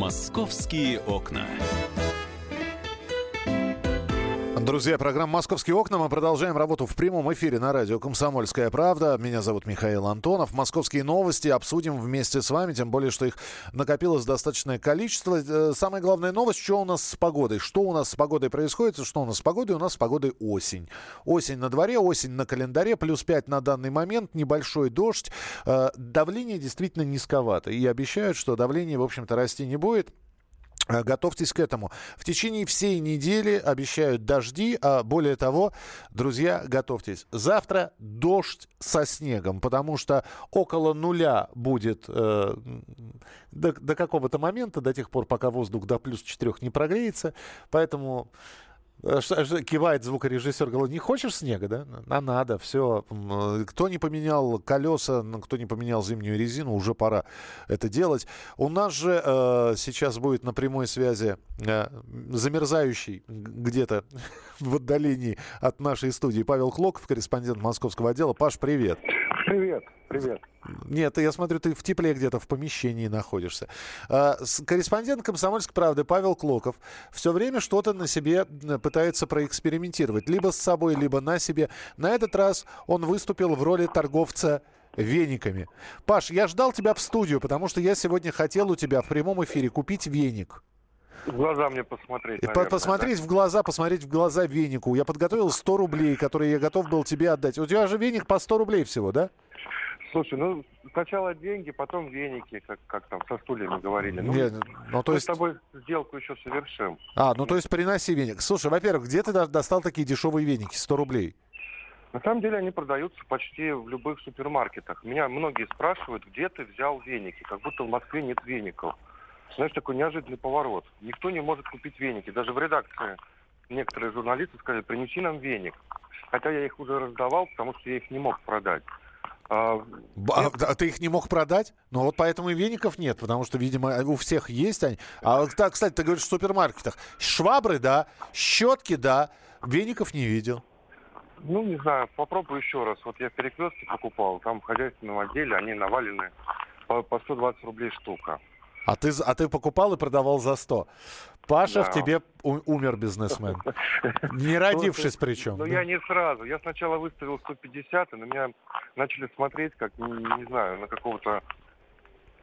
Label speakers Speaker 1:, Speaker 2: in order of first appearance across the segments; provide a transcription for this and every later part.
Speaker 1: Московские окна.
Speaker 2: Друзья, программа «Московские окна». Мы продолжаем работу в прямом эфире на радио «Комсомольская правда». Меня зовут Михаил Антонов. Московские новости обсудим вместе с вами, тем более, что их накопилось достаточное количество. Э, самая главная новость, что у нас с погодой. Что у нас с погодой происходит, что у нас с погодой? У нас с погодой осень. Осень на дворе, осень на календаре, плюс 5 на данный момент, небольшой дождь. Э, давление действительно низковато. И обещают, что давление, в общем-то, расти не будет. Э, готовьтесь к этому. В течение всей недели обещают дожди, а более того, друзья, готовьтесь. Завтра дождь со снегом, потому что около нуля будет э, до, до какого-то момента, до тех пор, пока воздух до плюс 4 не прогреется. Поэтому кивает звукорежиссер, говорит, не хочешь снега, да? А надо, все. Э, кто не поменял колеса, кто не поменял зимнюю резину, уже пора это делать. У нас же э, сейчас будет на прямой связи э, замерзающий где-то в отдалении от нашей студии Павел Клоков, корреспондент московского отдела. Паш, привет.
Speaker 3: Привет, привет.
Speaker 2: Нет, я смотрю, ты в тепле где-то в помещении находишься. А, корреспондент «Комсомольской правды» Павел Клоков все время что-то на себе пытается проэкспериментировать. Либо с собой, либо на себе. На этот раз он выступил в роли торговца вениками. Паш, я ждал тебя в студию, потому что я сегодня хотел у тебя в прямом эфире купить веник.
Speaker 3: В глаза мне посмотреть, наверное,
Speaker 2: Посмотреть да? в глаза, посмотреть в глаза венику. Я подготовил 100 рублей, которые я готов был тебе отдать. У тебя же веник по 100 рублей всего, да?
Speaker 3: Слушай, ну сначала деньги, потом веники, как, как там со стульями говорили. Ну,
Speaker 2: Нет, ну то есть...
Speaker 3: Мы с тобой сделку еще совершим.
Speaker 2: А, ну то есть приноси веник. Слушай, во-первых, где ты достал такие дешевые веники, 100 рублей?
Speaker 3: На самом деле они продаются почти в любых супермаркетах. Меня многие спрашивают, где ты взял веники, как будто в Москве нет веников. Знаешь, такой неожиданный поворот. Никто не может купить веники. Даже в редакции некоторые журналисты сказали, принеси нам веник. Хотя я их уже раздавал, потому что я их не мог продать.
Speaker 2: А, а, а ты их не мог продать? Ну вот поэтому и веников нет, потому что, видимо, у всех есть они. А, так, кстати, ты говоришь в супермаркетах. Швабры, да, щетки, да, веников не видел.
Speaker 3: Ну, не знаю, попробую еще раз. Вот я в перекрестке покупал, там в хозяйственном отделе они навалены по, по 120 рублей штука.
Speaker 2: А ты, а ты покупал и продавал за 100. Паша да. в тебе умер бизнесмен. Не родившись причем.
Speaker 3: Ну, я не сразу. Я сначала выставил 150, и на меня начали смотреть, как, не, знаю, на какого-то,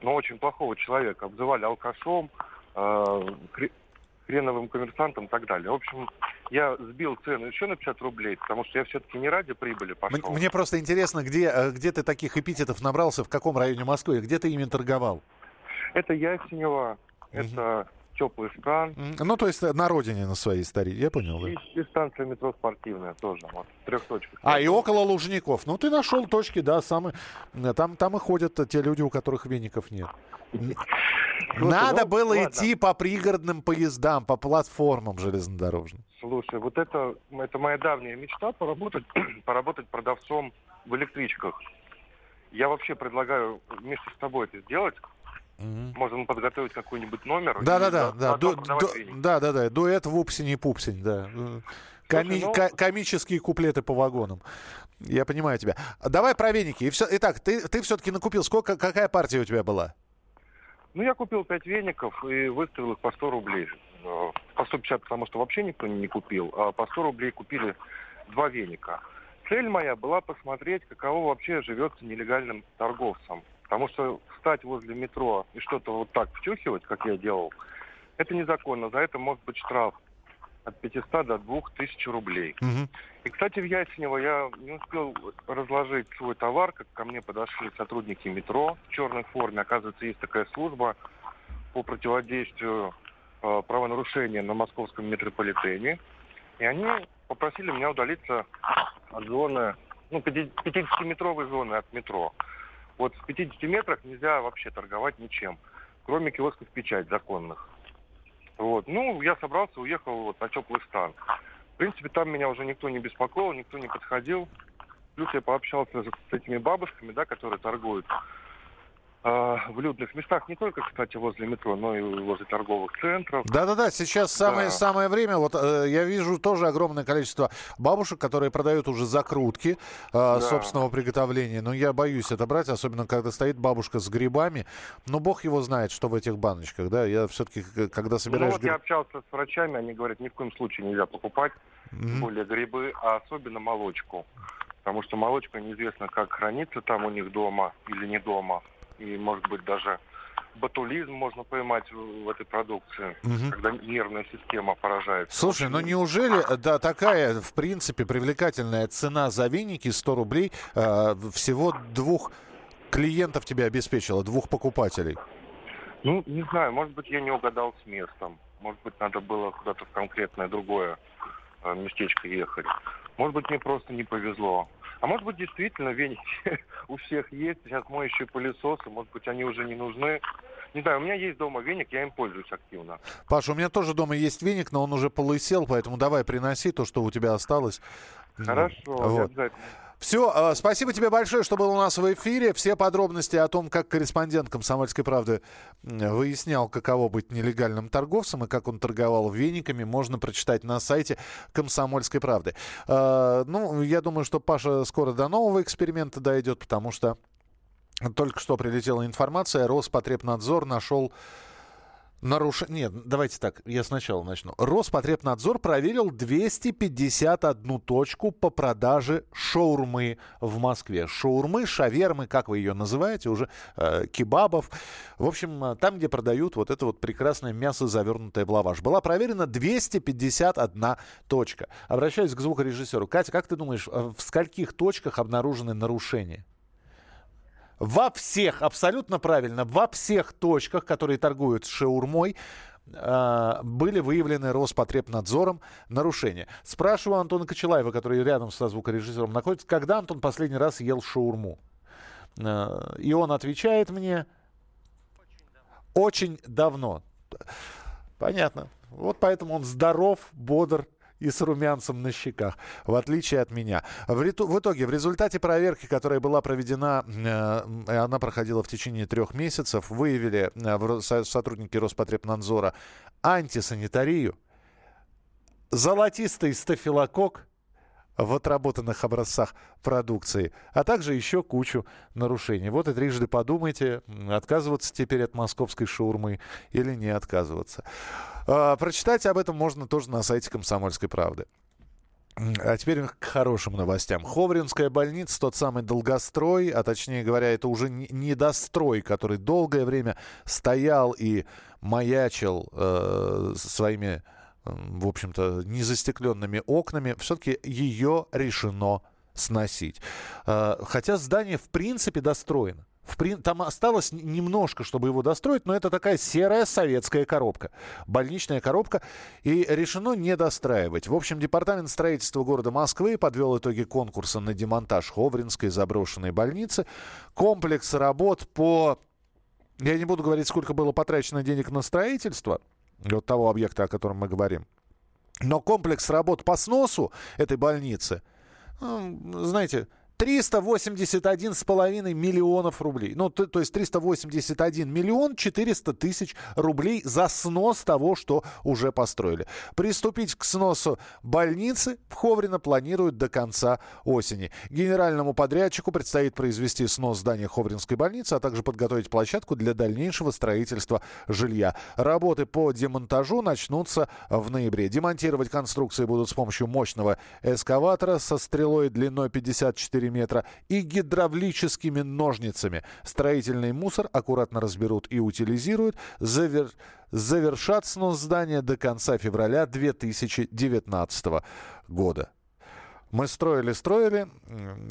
Speaker 3: ну, очень плохого человека. Обзывали алкашом, э, хреновым коммерсантом и так далее. В общем, я сбил цену еще на 50 рублей, потому что я все-таки не ради прибыли пошел.
Speaker 2: Мне просто интересно, где, э, где ты таких эпитетов набрался, в каком районе Москвы, где ты ими торговал?
Speaker 3: Это Ясенево, это теплый стран.
Speaker 2: Ну, то есть на родине на своей старе, я понял,
Speaker 3: да? И, и станция метро спортивная тоже, вот, трех точек.
Speaker 2: А, и около Лужников. Ну, ты нашел точки, да, самые... Там, там и ходят те люди, у которых веников нет. Надо ну, было ладно. идти по пригородным поездам, по платформам железнодорожным.
Speaker 3: Слушай, вот это, это моя давняя мечта поработать, поработать продавцом в электричках. Я вообще предлагаю вместе с тобой это сделать. Угу. Можно подготовить какой-нибудь номер.
Speaker 2: Да, да, да, да, ду, да, да, да, дуэт вупсень и пупсень, да. Коми- Слушай, ну... комические куплеты по вагонам. Я понимаю тебя. Давай про веники. И все, итак, ты, ты все-таки накупил. Сколько, какая партия у тебя была?
Speaker 3: Ну, я купил 5 веников и выставил их по 100 рублей. Э, по 150, потому что вообще никто не купил. А по 100 рублей купили два веника. Цель моя была посмотреть, каково вообще живется нелегальным торговцам. Потому что встать возле метро и что-то вот так втюхивать, как я делал, это незаконно. За это может быть штраф от 500 до 2000 рублей. Угу. И, кстати, в Ясенево я не успел разложить свой товар, как ко мне подошли сотрудники метро в черной форме. Оказывается, есть такая служба по противодействию э, правонарушения на московском метрополитене. И они попросили меня удалиться от зоны, ну, 50-метровой зоны от метро. Вот в 50 метрах нельзя вообще торговать ничем, кроме киосков печать законных. Вот. Ну, я собрался, уехал вот на теплый стан. В принципе, там меня уже никто не беспокоил, никто не подходил. Плюс я пообщался с этими бабушками, да, которые торгуют в людных местах, не только, кстати, возле метро, но и возле торговых центров.
Speaker 2: Да-да-да, сейчас самое, да. самое время. Вот э, я вижу тоже огромное количество бабушек, которые продают уже закрутки э, да. собственного приготовления. Но я боюсь это брать, особенно когда стоит бабушка с грибами. Но бог его знает, что в этих баночках, да. Я все-таки, когда собираешь... Ну
Speaker 3: вот гриб... я общался с врачами, они говорят, ни в коем случае нельзя покупать, mm-hmm. более грибы, а особенно молочку. Потому что молочка неизвестно, как хранится там у них дома или не дома и, может быть, даже ботулизм можно поймать в этой продукции, угу. когда нервная система поражается.
Speaker 2: Слушай, ну неужели, да, такая, в принципе, привлекательная цена за веники 100 рублей э, всего двух клиентов тебе обеспечила, двух покупателей?
Speaker 3: Ну, не знаю, может быть, я не угадал с местом. Может быть, надо было куда-то в конкретное другое э, местечко ехать. Может быть, мне просто не повезло. А может быть, действительно, веники у всех есть. Сейчас моющие пылесосы, может быть, они уже не нужны. Не знаю, у меня есть дома веник, я им пользуюсь активно.
Speaker 2: Паша, у меня тоже дома есть веник, но он уже полысел, поэтому давай приноси то, что у тебя осталось.
Speaker 3: Хорошо, вот. обязательно.
Speaker 2: Все, а, спасибо тебе большое, что был у нас в эфире. Все подробности о том, как корреспондент «Комсомольской правды» выяснял, каково быть нелегальным торговцем и как он торговал вениками, можно прочитать на сайте «Комсомольской правды». А, ну, я думаю, что Паша скоро до нового эксперимента дойдет, потому что только что прилетела информация, Роспотребнадзор нашел Наруш... Нет, давайте так, я сначала начну. Роспотребнадзор проверил 251 точку по продаже шаурмы в Москве. Шаурмы, шавермы, как вы ее называете, уже э, кебабов. В общем, э, там, где продают вот это вот прекрасное мясо, завернутое в лаваш. Была проверена 251 точка. Обращаюсь к звукорежиссеру. Катя, как ты думаешь, э, в скольких точках обнаружены нарушения? Во всех, абсолютно правильно, во всех точках, которые торгуют с шаурмой, а, были выявлены Роспотребнадзором нарушения. Спрашиваю Антона Кочелаева, который рядом со звукорежиссером находится, когда Антон последний раз ел шаурму? А, и он отвечает мне, очень давно. Понятно. Вот поэтому он здоров, бодр и с румянцем на щеках, в отличие от меня. В, в итоге, в результате проверки, которая была проведена, э, она проходила в течение трех месяцев, выявили э, сотрудники Роспотребнадзора антисанитарию, золотистый стафилококк, в отработанных образцах продукции, а также еще кучу нарушений. Вот и трижды подумайте, отказываться теперь от московской шаурмы или не отказываться. А, прочитать об этом можно тоже на сайте «Комсомольской правды». А теперь к хорошим новостям. Ховринская больница, тот самый долгострой, а точнее говоря, это уже недострой, который долгое время стоял и маячил э, своими в общем-то, незастекленными окнами, все-таки ее решено сносить. А, хотя здание в принципе достроено. Там осталось немножко, чтобы его достроить, но это такая серая советская коробка, больничная коробка, и решено не достраивать. В общем, Департамент строительства города Москвы подвел итоги конкурса на демонтаж Ховринской заброшенной больницы. Комплекс работ по... Я не буду говорить, сколько было потрачено денег на строительство – вот того объекта, о котором мы говорим. Но комплекс работ по сносу этой больницы, ну, знаете, 381,5 миллионов рублей. Ну, то, то есть 381 миллион 400 тысяч рублей за снос того, что уже построили. Приступить к сносу больницы в Ховрино планируют до конца осени. Генеральному подрядчику предстоит произвести снос здания Ховринской больницы, а также подготовить площадку для дальнейшего строительства жилья. Работы по демонтажу начнутся в ноябре. Демонтировать конструкции будут с помощью мощного эскаватора со стрелой длиной 54 метра и гидравлическими ножницами. Строительный мусор аккуратно разберут и утилизируют. Завер... Завершат снос здания до конца февраля 2019 года. Мы строили, строили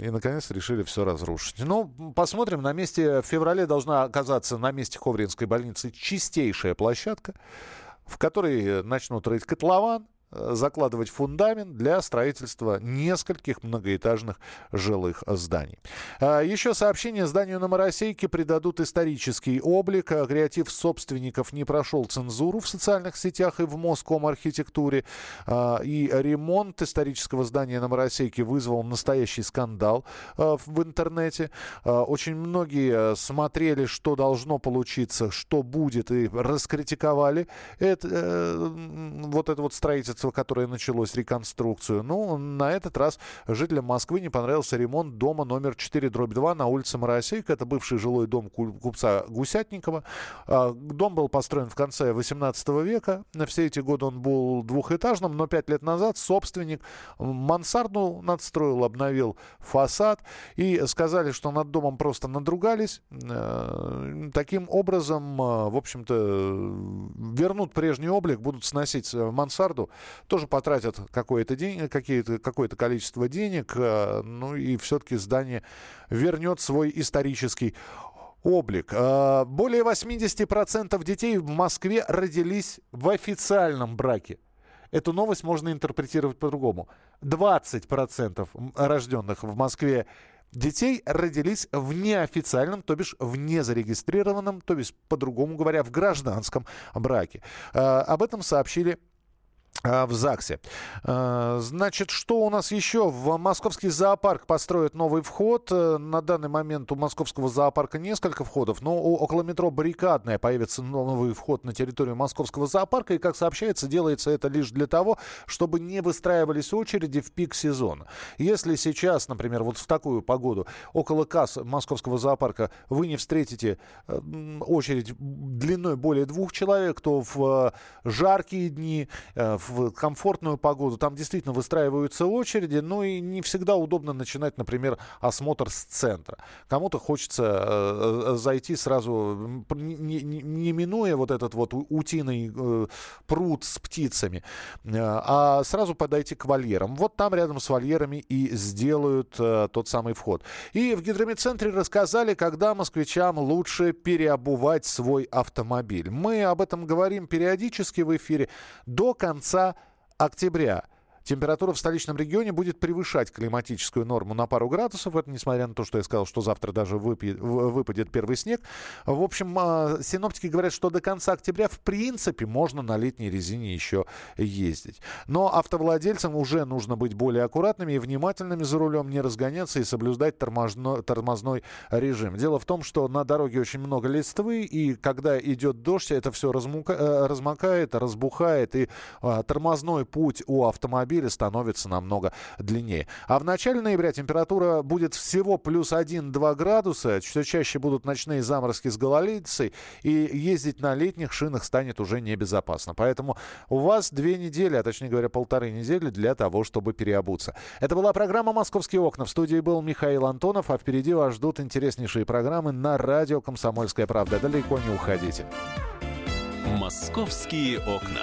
Speaker 2: и, наконец, решили все разрушить. Ну, посмотрим. На месте, в феврале должна оказаться на месте Ховринской больницы чистейшая площадка, в которой начнут рыть котлован, э, закладывать фундамент для строительства нескольких многоэтажных жилых зданий. А, еще сообщение зданию на Моросейке придадут исторический облик. А, креатив собственников не прошел цензуру в социальных сетях и в Моском архитектуре. А, и ремонт исторического здания на Моросейке вызвал настоящий скандал в интернете. Очень многие смотрели, что должно получиться, что будет, и раскритиковали это, э, вот это вот строительство, которое началось, реконструкцию. Ну, на этот раз жителям Москвы не понравился ремонт дома номер 4, дробь 2 на улице Моросейка. Это бывший жилой дом купца Гусятникова. А, дом был построен в конце 18 века. На все эти годы он был двухэтажным, но пять лет назад собственник мансарду надстроил, обновил фасад и сказали, что над домом просто надругались. Э, таким образом, э, в общем-то, вернут прежний облик, будут сносить э, мансарду, тоже потратят какое-то день, какие-то, какое-то количество денег, ну и все-таки здание вернет свой исторический облик. Более 80% детей в Москве родились в официальном браке. Эту новость можно интерпретировать по-другому. 20% рожденных в Москве детей родились в неофициальном, то бишь в незарегистрированном, то бишь, по-другому говоря, в гражданском браке. Э, об этом сообщили в ЗАГСе. А, значит, что у нас еще? В московский зоопарк построят новый вход. Э, на данный момент у московского зоопарка несколько входов, но около метро Баррикадная появится новый вход на территорию московского зоопарка. И, как сообщается, делается это лишь для того, чтобы не выстраивались очереди в пик сезона. Если сейчас, например, вот в такую погоду около касс московского зоопарка вы не встретите э, очередь длиной более двух человек, то в э, жаркие дни, в в комфортную погоду. Там действительно выстраиваются очереди, но и не всегда удобно начинать, например, осмотр с центра. Кому-то хочется э, э зайти сразу, не, не, не минуя вот этот вот утиный э, пруд с птицами, э, а сразу подойти к вольерам. Вот там рядом с вольерами и сделают э, тот самый вход. И в гидромедцентре рассказали, когда москвичам лучше переобувать свой автомобиль. Мы об этом говорим периодически в эфире. До конца конца октября. Температура в столичном регионе будет превышать климатическую норму на пару градусов. Это несмотря на то, что я сказал, что завтра даже выпадет, выпадет первый снег. В общем, а, синоптики говорят, что до конца октября в принципе можно на летней резине еще ездить. Но автовладельцам уже нужно быть более аккуратными и внимательными за рулем, не разгоняться и соблюдать тормозной, тормозной режим. Дело в том, что на дороге очень много листвы, и когда идет дождь, это все размука, э, размокает, разбухает, и а, тормозной путь у автомобиля автомобиля становится намного длиннее. А в начале ноября температура будет всего плюс 1-2 градуса. Все чаще будут ночные заморозки с гололедицей. И ездить на летних шинах станет уже небезопасно. Поэтому у вас две недели, а точнее говоря, полторы недели для того, чтобы переобуться. Это была программа «Московские окна». В студии был Михаил Антонов, а впереди вас ждут интереснейшие программы на радио «Комсомольская правда». Далеко не уходите.
Speaker 1: «Московские окна».